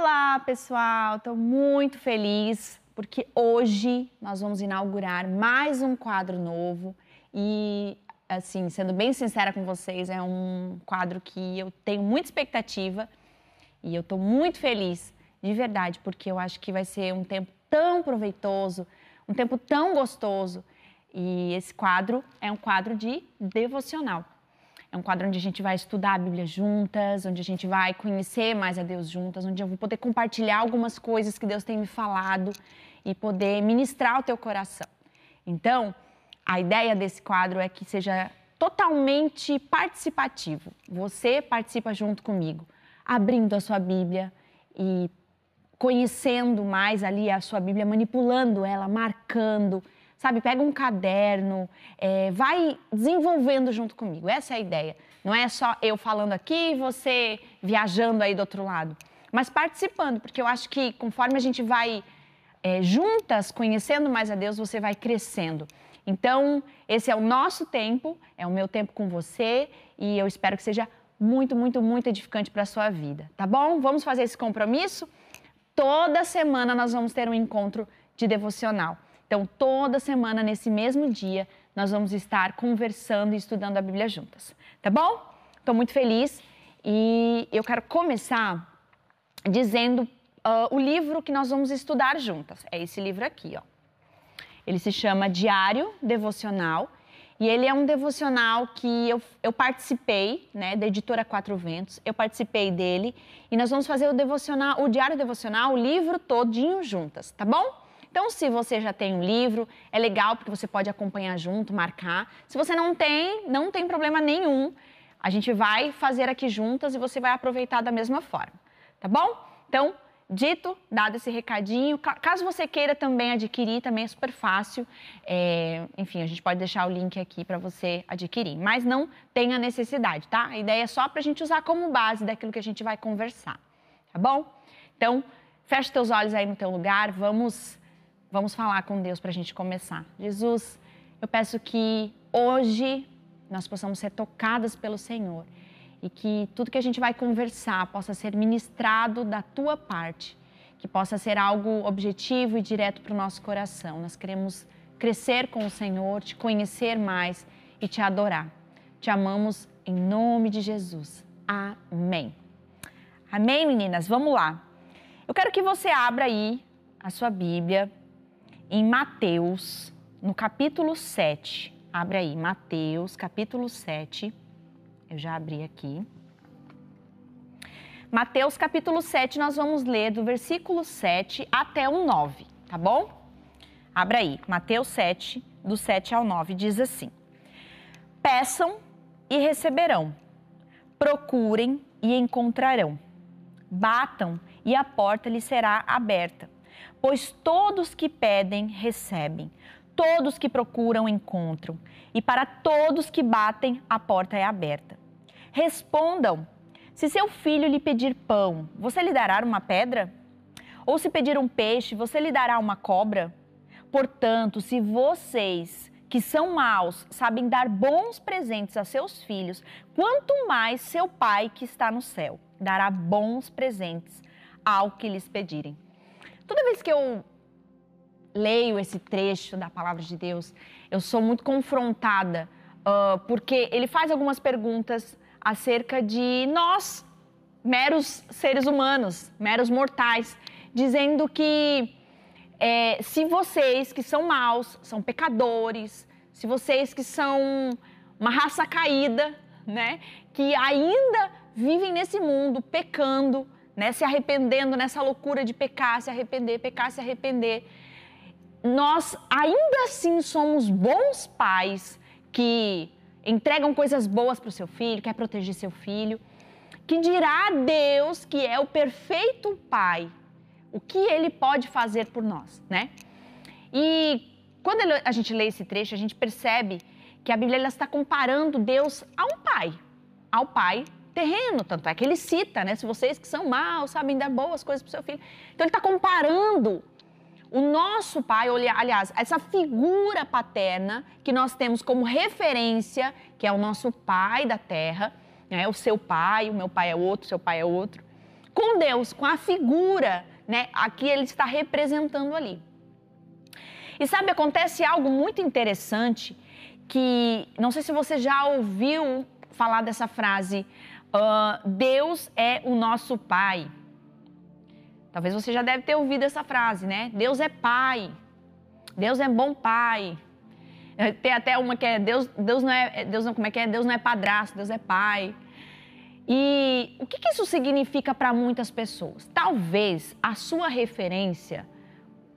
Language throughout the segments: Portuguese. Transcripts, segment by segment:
Olá, pessoal! Estou muito feliz porque hoje nós vamos inaugurar mais um quadro novo e, assim, sendo bem sincera com vocês, é um quadro que eu tenho muita expectativa e eu estou muito feliz, de verdade, porque eu acho que vai ser um tempo tão proveitoso, um tempo tão gostoso. E esse quadro é um quadro de devocional. É um quadro onde a gente vai estudar a Bíblia juntas, onde a gente vai conhecer mais a Deus juntas, onde eu vou poder compartilhar algumas coisas que Deus tem me falado e poder ministrar o teu coração. Então, a ideia desse quadro é que seja totalmente participativo. Você participa junto comigo, abrindo a sua Bíblia e conhecendo mais ali a sua Bíblia, manipulando ela, marcando sabe? Pega um caderno, é, vai desenvolvendo junto comigo. Essa é a ideia. Não é só eu falando aqui e você viajando aí do outro lado, mas participando, porque eu acho que conforme a gente vai é, juntas conhecendo mais a Deus, você vai crescendo. Então, esse é o nosso tempo, é o meu tempo com você e eu espero que seja muito, muito, muito edificante para a sua vida, tá bom? Vamos fazer esse compromisso? Toda semana nós vamos ter um encontro de devocional. Então, toda semana, nesse mesmo dia, nós vamos estar conversando e estudando a Bíblia juntas. Tá bom? Estou muito feliz e eu quero começar dizendo uh, o livro que nós vamos estudar juntas. É esse livro aqui, ó. Ele se chama Diário Devocional e ele é um devocional que eu, eu participei, né, da editora Quatro Ventos. Eu participei dele e nós vamos fazer o devocional, o diário devocional, o livro todinho juntas, tá bom? Então, se você já tem um livro, é legal porque você pode acompanhar junto, marcar. Se você não tem, não tem problema nenhum. A gente vai fazer aqui juntas e você vai aproveitar da mesma forma, tá bom? Então, dito, dado esse recadinho, caso você queira também adquirir, também é super fácil. É, enfim, a gente pode deixar o link aqui para você adquirir, mas não tenha necessidade, tá? A ideia é só para a gente usar como base daquilo que a gente vai conversar, tá bom? Então, feche teus olhos aí no teu lugar, vamos Vamos falar com Deus para a gente começar. Jesus, eu peço que hoje nós possamos ser tocadas pelo Senhor e que tudo que a gente vai conversar possa ser ministrado da tua parte, que possa ser algo objetivo e direto para o nosso coração. Nós queremos crescer com o Senhor, te conhecer mais e te adorar. Te amamos em nome de Jesus. Amém. Amém, meninas? Vamos lá. Eu quero que você abra aí a sua Bíblia em Mateus, no capítulo 7. Abre aí, Mateus, capítulo 7. Eu já abri aqui. Mateus, capítulo 7, nós vamos ler do versículo 7 até o 9, tá bom? Abra aí, Mateus 7, do 7 ao 9, diz assim: Peçam e receberão, procurem e encontrarão, batam e a porta lhes será aberta. Pois todos que pedem, recebem, todos que procuram, encontram, e para todos que batem, a porta é aberta. Respondam: se seu filho lhe pedir pão, você lhe dará uma pedra? Ou se pedir um peixe, você lhe dará uma cobra? Portanto, se vocês que são maus sabem dar bons presentes a seus filhos, quanto mais seu Pai que está no céu dará bons presentes ao que lhes pedirem. Toda vez que eu leio esse trecho da palavra de Deus, eu sou muito confrontada, uh, porque ele faz algumas perguntas acerca de nós, meros seres humanos, meros mortais, dizendo que é, se vocês que são maus, são pecadores, se vocês que são uma raça caída, né, que ainda vivem nesse mundo pecando, né? Se arrependendo nessa loucura de pecar, se arrepender, pecar, se arrepender. Nós ainda assim somos bons pais que entregam coisas boas para o seu filho, quer proteger seu filho. Que dirá Deus que é o perfeito pai, o que ele pode fazer por nós, né? E quando a gente lê esse trecho, a gente percebe que a Bíblia está comparando Deus a um pai, ao pai terreno, tanto é que ele cita, né? Se vocês que são maus sabem dar boas coisas para o seu filho. Então ele está comparando o nosso pai, aliás, essa figura paterna que nós temos como referência, que é o nosso pai da terra, né? o seu pai, o meu pai é outro, o seu pai é outro, com Deus, com a figura, né? Aqui ele está representando ali. E sabe, acontece algo muito interessante que não sei se você já ouviu falar dessa frase. Uh, Deus é o nosso Pai. Talvez você já deve ter ouvido essa frase, né? Deus é Pai. Deus é bom Pai. Tem até uma que é Deus, Deus não é, Deus não, como é que é? Deus não é padrasto, Deus é Pai. E o que, que isso significa para muitas pessoas? Talvez a sua referência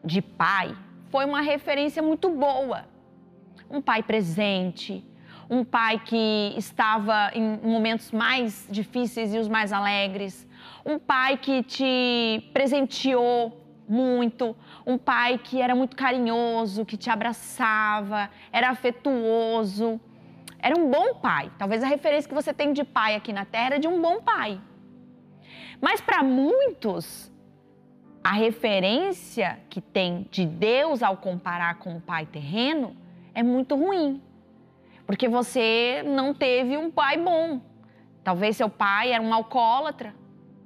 de pai foi uma referência muito boa. Um pai presente, um pai que estava em momentos mais difíceis e os mais alegres, um pai que te presenteou muito, um pai que era muito carinhoso, que te abraçava, era afetuoso. Era um bom pai. Talvez a referência que você tem de pai aqui na terra é de um bom pai. Mas para muitos, a referência que tem de Deus ao comparar com o pai terreno é muito ruim. Porque você não teve um pai bom. Talvez seu pai era um alcoólatra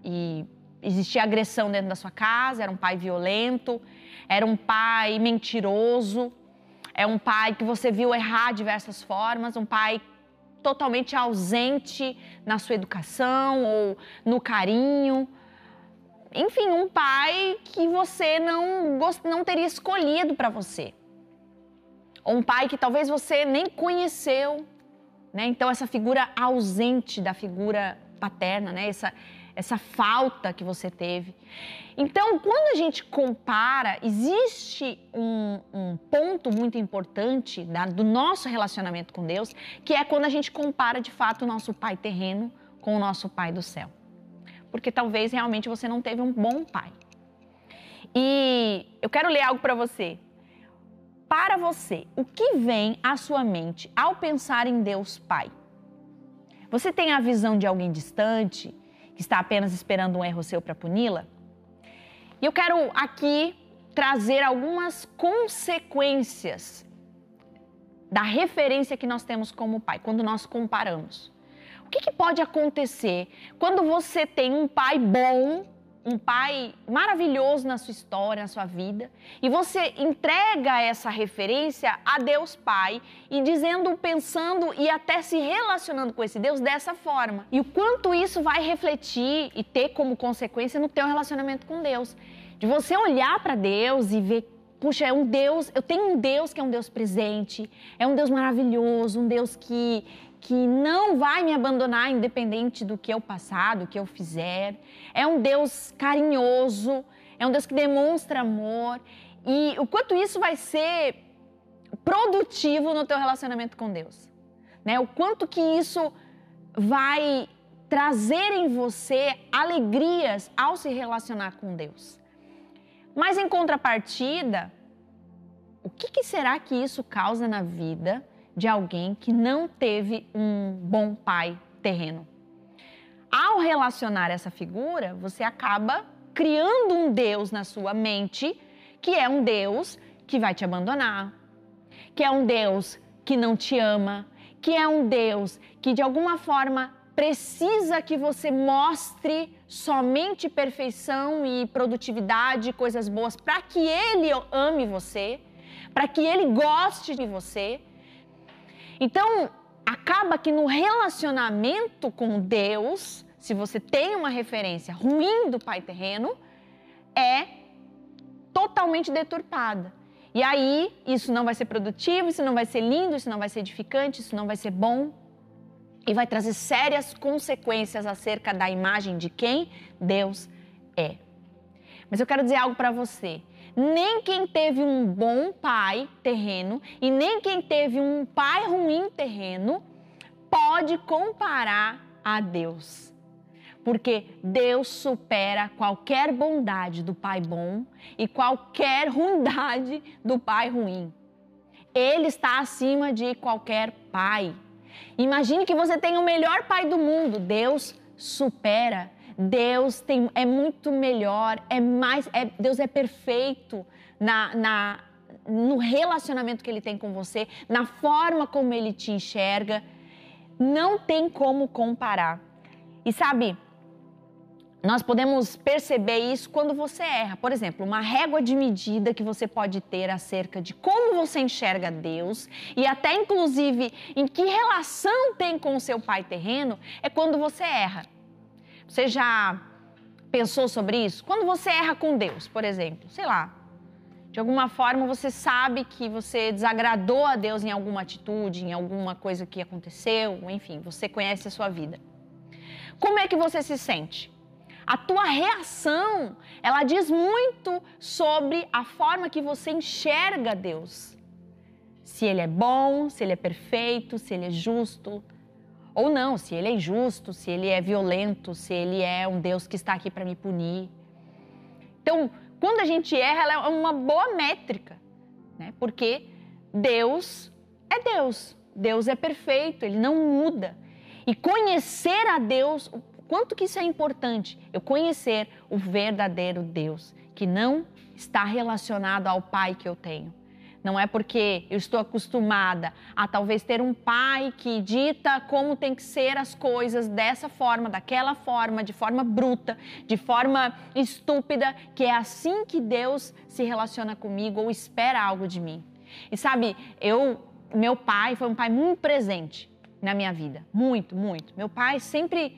e existia agressão dentro da sua casa, era um pai violento, era um pai mentiroso, é um pai que você viu errar de diversas formas, um pai totalmente ausente na sua educação ou no carinho. Enfim, um pai que você não, não teria escolhido para você. Ou um pai que talvez você nem conheceu. Né? Então, essa figura ausente da figura paterna, né? essa, essa falta que você teve. Então, quando a gente compara, existe um, um ponto muito importante da, do nosso relacionamento com Deus, que é quando a gente compara de fato o nosso pai terreno com o nosso pai do céu. Porque talvez realmente você não teve um bom pai. E eu quero ler algo para você. Para você, o que vem à sua mente ao pensar em Deus Pai? Você tem a visão de alguém distante, que está apenas esperando um erro seu para puni-la? E eu quero aqui trazer algumas consequências da referência que nós temos como pai, quando nós comparamos. O que, que pode acontecer quando você tem um pai bom um pai maravilhoso na sua história, na sua vida, e você entrega essa referência a Deus Pai e dizendo, pensando e até se relacionando com esse Deus dessa forma. E o quanto isso vai refletir e ter como consequência no teu relacionamento com Deus. De você olhar para Deus e ver puxa, é um Deus, eu tenho um Deus que é um Deus presente, é um Deus maravilhoso, um Deus que, que não vai me abandonar independente do que eu passar, do que eu fizer. É um Deus carinhoso, é um Deus que demonstra amor. E o quanto isso vai ser produtivo no teu relacionamento com Deus. Né? O quanto que isso vai trazer em você alegrias ao se relacionar com Deus. Mas em contrapartida, o que, que será que isso causa na vida de alguém que não teve um bom pai terreno. Ao relacionar essa figura, você acaba criando um Deus na sua mente que é um Deus que vai te abandonar, que é um Deus que não te ama, que é um Deus que de alguma forma precisa que você mostre somente perfeição e produtividade, coisas boas, para que ele ame você, para que ele goste de você. Então, acaba que no relacionamento com Deus, se você tem uma referência ruim do pai terreno, é totalmente deturpada. E aí, isso não vai ser produtivo, isso não vai ser lindo, isso não vai ser edificante, isso não vai ser bom. E vai trazer sérias consequências acerca da imagem de quem Deus é. Mas eu quero dizer algo para você nem quem teve um bom pai terreno e nem quem teve um pai ruim terreno pode comparar a Deus. Porque Deus supera qualquer bondade do pai bom e qualquer ruindade do pai ruim. Ele está acima de qualquer pai. Imagine que você tem o melhor pai do mundo. Deus supera Deus tem, é muito melhor, é mais, é, Deus é perfeito na, na, no relacionamento que Ele tem com você, na forma como Ele te enxerga. Não tem como comparar. E sabe, nós podemos perceber isso quando você erra. Por exemplo, uma régua de medida que você pode ter acerca de como você enxerga Deus e até inclusive em que relação tem com o seu pai terreno é quando você erra. Você já pensou sobre isso? Quando você erra com Deus, por exemplo, sei lá, de alguma forma você sabe que você desagradou a Deus em alguma atitude, em alguma coisa que aconteceu, enfim, você conhece a sua vida. Como é que você se sente? A tua reação, ela diz muito sobre a forma que você enxerga Deus. Se ele é bom, se ele é perfeito, se ele é justo, ou não, se ele é injusto, se ele é violento, se ele é um Deus que está aqui para me punir. Então, quando a gente erra, ela é uma boa métrica, né? Porque Deus é Deus. Deus é perfeito, ele não muda. E conhecer a Deus, quanto que isso é importante, eu conhecer o verdadeiro Deus, que não está relacionado ao pai que eu tenho não é porque eu estou acostumada a talvez ter um pai que dita como tem que ser as coisas dessa forma, daquela forma, de forma bruta, de forma estúpida, que é assim que Deus se relaciona comigo ou espera algo de mim. E sabe, eu, meu pai foi um pai muito presente na minha vida, muito, muito. Meu pai sempre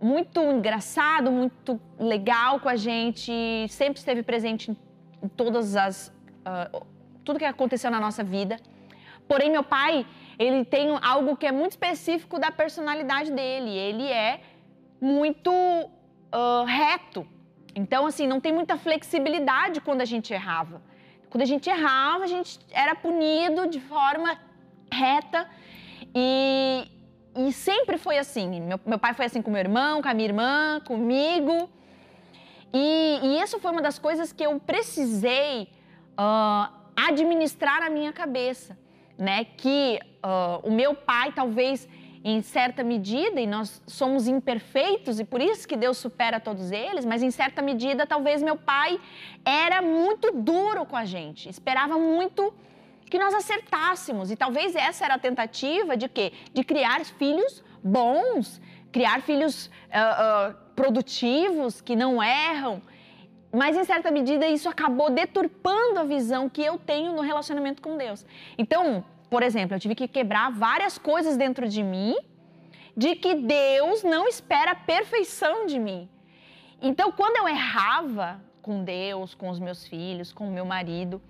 muito engraçado, muito legal com a gente, sempre esteve presente em todas as uh, tudo que aconteceu na nossa vida. Porém, meu pai, ele tem algo que é muito específico da personalidade dele. Ele é muito uh, reto. Então, assim, não tem muita flexibilidade quando a gente errava. Quando a gente errava, a gente era punido de forma reta. E, e sempre foi assim. Meu, meu pai foi assim com meu irmão, com a minha irmã, comigo. E, e isso foi uma das coisas que eu precisei uh, administrar a minha cabeça, né? Que uh, o meu pai talvez em certa medida, e nós somos imperfeitos e por isso que Deus supera todos eles, mas em certa medida talvez meu pai era muito duro com a gente, esperava muito que nós acertássemos e talvez essa era a tentativa de quê? De criar filhos bons, criar filhos uh, uh, produtivos que não erram, mas em certa medida isso acabou deturpando a visão que eu tenho no relacionamento com Deus. Então, por exemplo, eu tive que quebrar várias coisas dentro de mim de que Deus não espera a perfeição de mim. Então, quando eu errava com Deus, com os meus filhos, com o meu marido,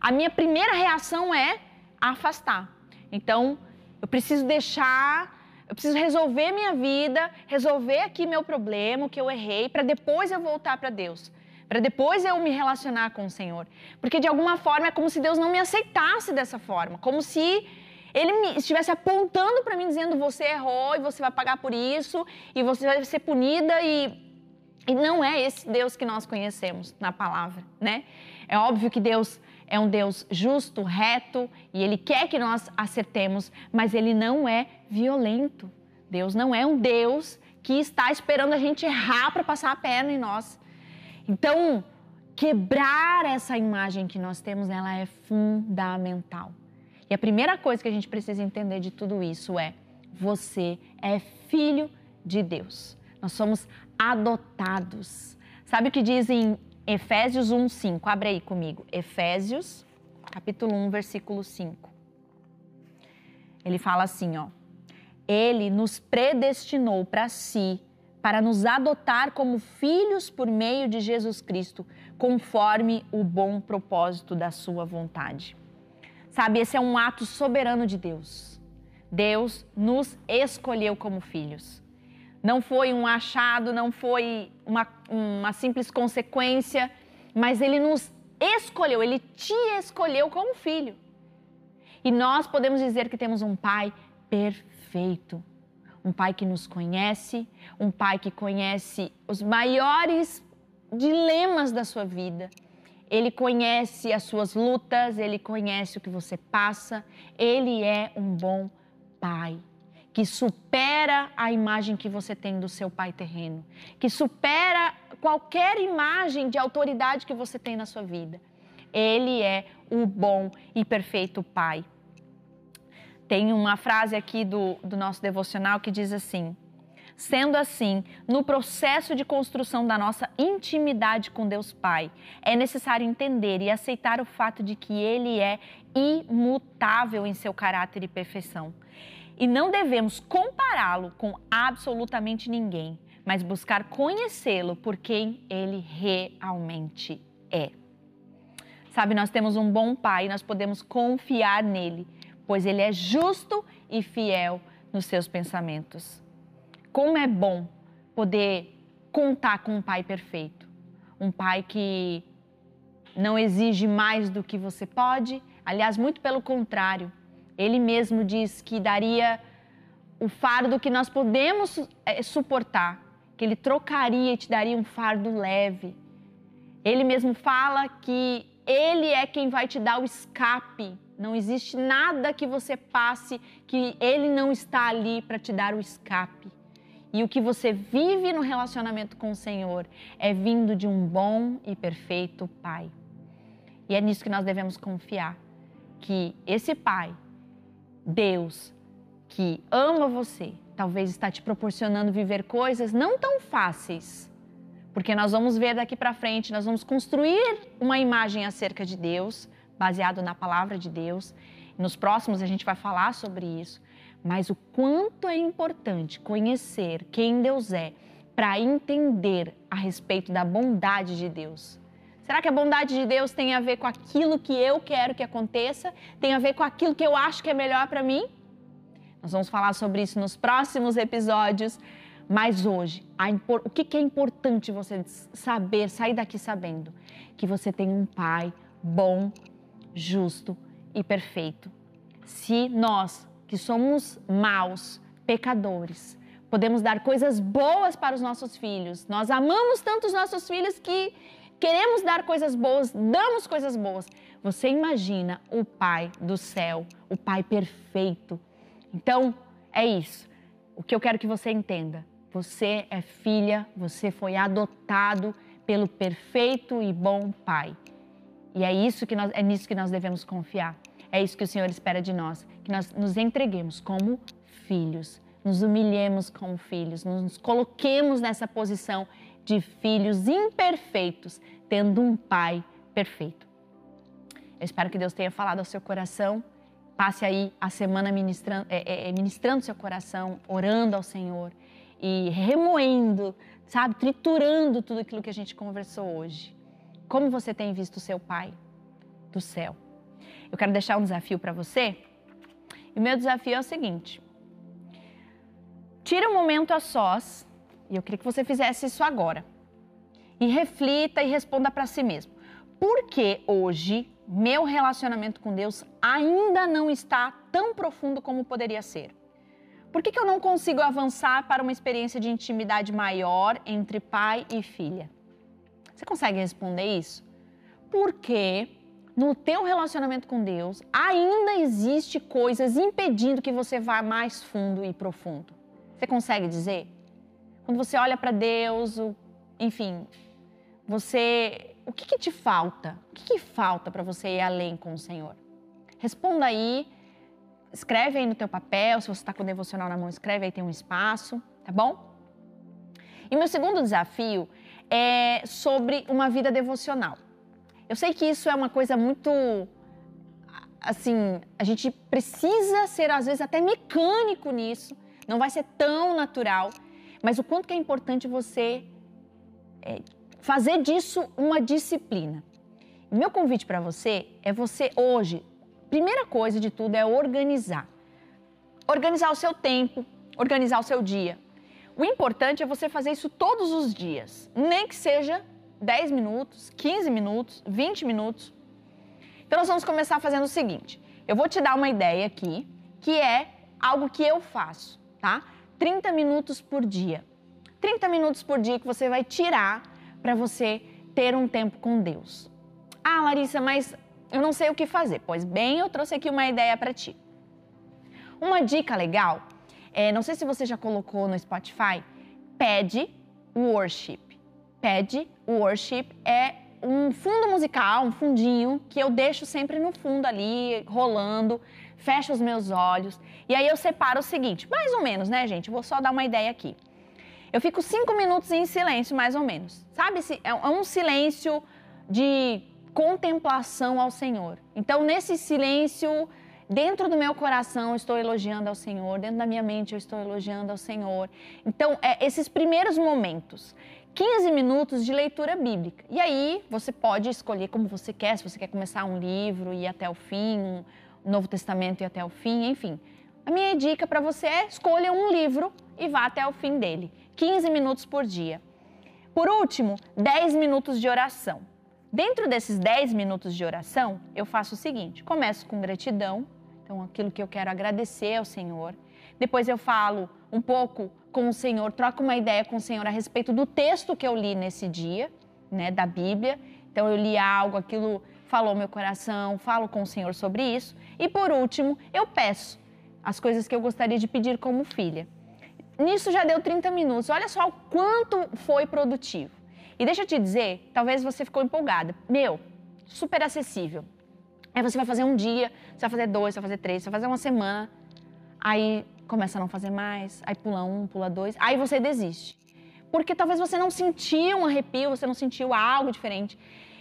a minha primeira reação é afastar. Então, eu preciso deixar, eu preciso resolver minha vida, resolver aqui meu problema, o que eu errei, para depois eu voltar para Deus para depois eu me relacionar com o Senhor. Porque de alguma forma é como se Deus não me aceitasse dessa forma, como se ele me estivesse apontando para mim dizendo você errou e você vai pagar por isso e você vai ser punida e e não é esse Deus que nós conhecemos na palavra, né? É óbvio que Deus é um Deus justo, reto e ele quer que nós acertemos, mas ele não é violento. Deus não é um Deus que está esperando a gente errar para passar a perna em nós. Então, quebrar essa imagem que nós temos, ela é fundamental. E a primeira coisa que a gente precisa entender de tudo isso é: você é filho de Deus. Nós somos adotados. Sabe o que diz em Efésios 1:5? Abre aí comigo. Efésios, capítulo 1, versículo 5. Ele fala assim, ó: Ele nos predestinou para si para nos adotar como filhos por meio de Jesus Cristo, conforme o bom propósito da Sua vontade. Sabe, esse é um ato soberano de Deus. Deus nos escolheu como filhos. Não foi um achado, não foi uma, uma simples consequência, mas Ele nos escolheu, Ele te escolheu como filho. E nós podemos dizer que temos um Pai perfeito um pai que nos conhece, um pai que conhece os maiores dilemas da sua vida. Ele conhece as suas lutas, ele conhece o que você passa. Ele é um bom pai que supera a imagem que você tem do seu pai terreno, que supera qualquer imagem de autoridade que você tem na sua vida. Ele é o bom e perfeito pai. Tem uma frase aqui do, do nosso devocional que diz assim: Sendo assim, no processo de construção da nossa intimidade com Deus Pai, é necessário entender e aceitar o fato de que Ele é imutável em seu caráter e perfeição. E não devemos compará-lo com absolutamente ninguém, mas buscar conhecê-lo por quem Ele realmente é. Sabe, nós temos um bom Pai nós podemos confiar nele, pois Ele é justo e fiel nos seus pensamentos. Como é bom poder contar com um pai perfeito. Um pai que não exige mais do que você pode, aliás, muito pelo contrário. Ele mesmo diz que daria o fardo que nós podemos é, suportar, que ele trocaria e te daria um fardo leve. Ele mesmo fala que ele é quem vai te dar o escape. Não existe nada que você passe que ele não está ali para te dar o escape. E o que você vive no relacionamento com o Senhor é vindo de um bom e perfeito Pai. E é nisso que nós devemos confiar, que esse Pai, Deus, que ama você, talvez está te proporcionando viver coisas não tão fáceis. Porque nós vamos ver daqui para frente, nós vamos construir uma imagem acerca de Deus, baseado na palavra de Deus. Nos próximos a gente vai falar sobre isso mas o quanto é importante conhecer quem Deus é para entender a respeito da bondade de Deus. Será que a bondade de Deus tem a ver com aquilo que eu quero que aconteça? Tem a ver com aquilo que eu acho que é melhor para mim? Nós vamos falar sobre isso nos próximos episódios. Mas hoje, o que é importante você saber, sair daqui sabendo? Que você tem um Pai bom, justo e perfeito. Se nós que somos maus, pecadores. Podemos dar coisas boas para os nossos filhos. Nós amamos tanto os nossos filhos que queremos dar coisas boas, damos coisas boas. Você imagina o Pai do céu, o Pai perfeito. Então, é isso. O que eu quero que você entenda. Você é filha, você foi adotado pelo perfeito e bom Pai. E é isso que nós, é nisso que nós devemos confiar. É isso que o Senhor espera de nós, que nós nos entreguemos como filhos, nos humilhemos como filhos, nos coloquemos nessa posição de filhos imperfeitos, tendo um Pai perfeito. Eu espero que Deus tenha falado ao seu coração. Passe aí a semana ministrando, é, é, ministrando seu coração, orando ao Senhor e remoendo, sabe, triturando tudo aquilo que a gente conversou hoje. Como você tem visto seu Pai do céu? Eu quero deixar um desafio para você. E o meu desafio é o seguinte: tira um momento a sós, e eu queria que você fizesse isso agora. E reflita e responda para si mesmo. Por que hoje meu relacionamento com Deus ainda não está tão profundo como poderia ser? Por que, que eu não consigo avançar para uma experiência de intimidade maior entre pai e filha? Você consegue responder isso? Porque no teu relacionamento com Deus, ainda existe coisas impedindo que você vá mais fundo e profundo. Você consegue dizer? Quando você olha para Deus, enfim, você, o que, que te falta? O que, que falta para você ir além com o Senhor? Responda aí, escreve aí no teu papel, se você está com o devocional na mão, escreve aí, tem um espaço, tá bom? E meu segundo desafio é sobre uma vida devocional. Eu sei que isso é uma coisa muito. Assim, a gente precisa ser, às vezes, até mecânico nisso. Não vai ser tão natural. Mas o quanto que é importante você é, fazer disso uma disciplina. Meu convite para você é você hoje, primeira coisa de tudo é organizar. Organizar o seu tempo, organizar o seu dia. O importante é você fazer isso todos os dias, nem que seja 10 minutos, 15 minutos, 20 minutos. Então nós vamos começar fazendo o seguinte: eu vou te dar uma ideia aqui, que é algo que eu faço, tá? 30 minutos por dia. 30 minutos por dia que você vai tirar para você ter um tempo com Deus. Ah, Larissa, mas eu não sei o que fazer. Pois bem, eu trouxe aqui uma ideia para ti. Uma dica legal, é, não sei se você já colocou no Spotify, pede worship. Pede worship é um fundo musical, um fundinho que eu deixo sempre no fundo ali, rolando, fecho os meus olhos. E aí eu separo o seguinte, mais ou menos, né, gente? Vou só dar uma ideia aqui. Eu fico cinco minutos em silêncio, mais ou menos. Sabe? É um silêncio de contemplação ao Senhor. Então, nesse silêncio, dentro do meu coração, estou elogiando ao Senhor, dentro da minha mente, eu estou elogiando ao Senhor. Então, é, esses primeiros momentos. 15 minutos de leitura bíblica. E aí você pode escolher como você quer, se você quer começar um livro e ir até o fim, um Novo Testamento e até o fim, enfim. A minha dica para você é escolha um livro e vá até o fim dele. 15 minutos por dia. Por último, 10 minutos de oração. Dentro desses 10 minutos de oração, eu faço o seguinte: começo com gratidão, então aquilo que eu quero agradecer ao Senhor. Depois eu falo um pouco com o Senhor, troco uma ideia com o Senhor a respeito do texto que eu li nesse dia, né, da Bíblia. Então eu li algo, aquilo falou meu coração, falo com o Senhor sobre isso. E por último, eu peço as coisas que eu gostaria de pedir como filha. Nisso já deu 30 minutos. Olha só o quanto foi produtivo. E deixa eu te dizer, talvez você ficou empolgada. Meu, super acessível. Aí você vai fazer um dia, você vai fazer dois, você vai fazer três, você vai fazer uma semana. Aí começa a não fazer mais, aí pula um, pula dois, aí você desiste. Porque talvez você não sentiu um arrepio, você não sentiu algo diferente.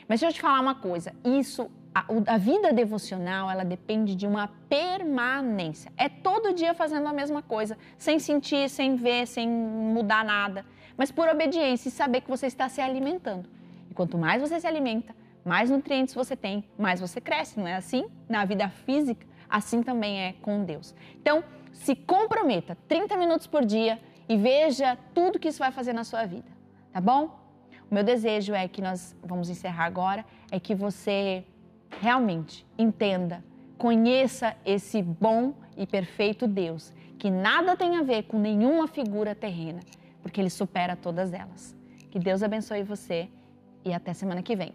Mas deixa eu te falar uma coisa, isso, a, a vida devocional, ela depende de uma permanência. É todo dia fazendo a mesma coisa, sem sentir, sem ver, sem mudar nada mas por obediência e saber que você está se alimentando. E quanto mais você se alimenta, mais nutrientes você tem, mais você cresce, não é assim? Na vida física, assim também é com Deus. Então, se comprometa 30 minutos por dia e veja tudo que isso vai fazer na sua vida, tá bom? O meu desejo é que nós vamos encerrar agora, é que você realmente entenda, conheça esse bom e perfeito Deus, que nada tem a ver com nenhuma figura terrena porque Ele supera todas elas. Que Deus abençoe você e até semana que vem.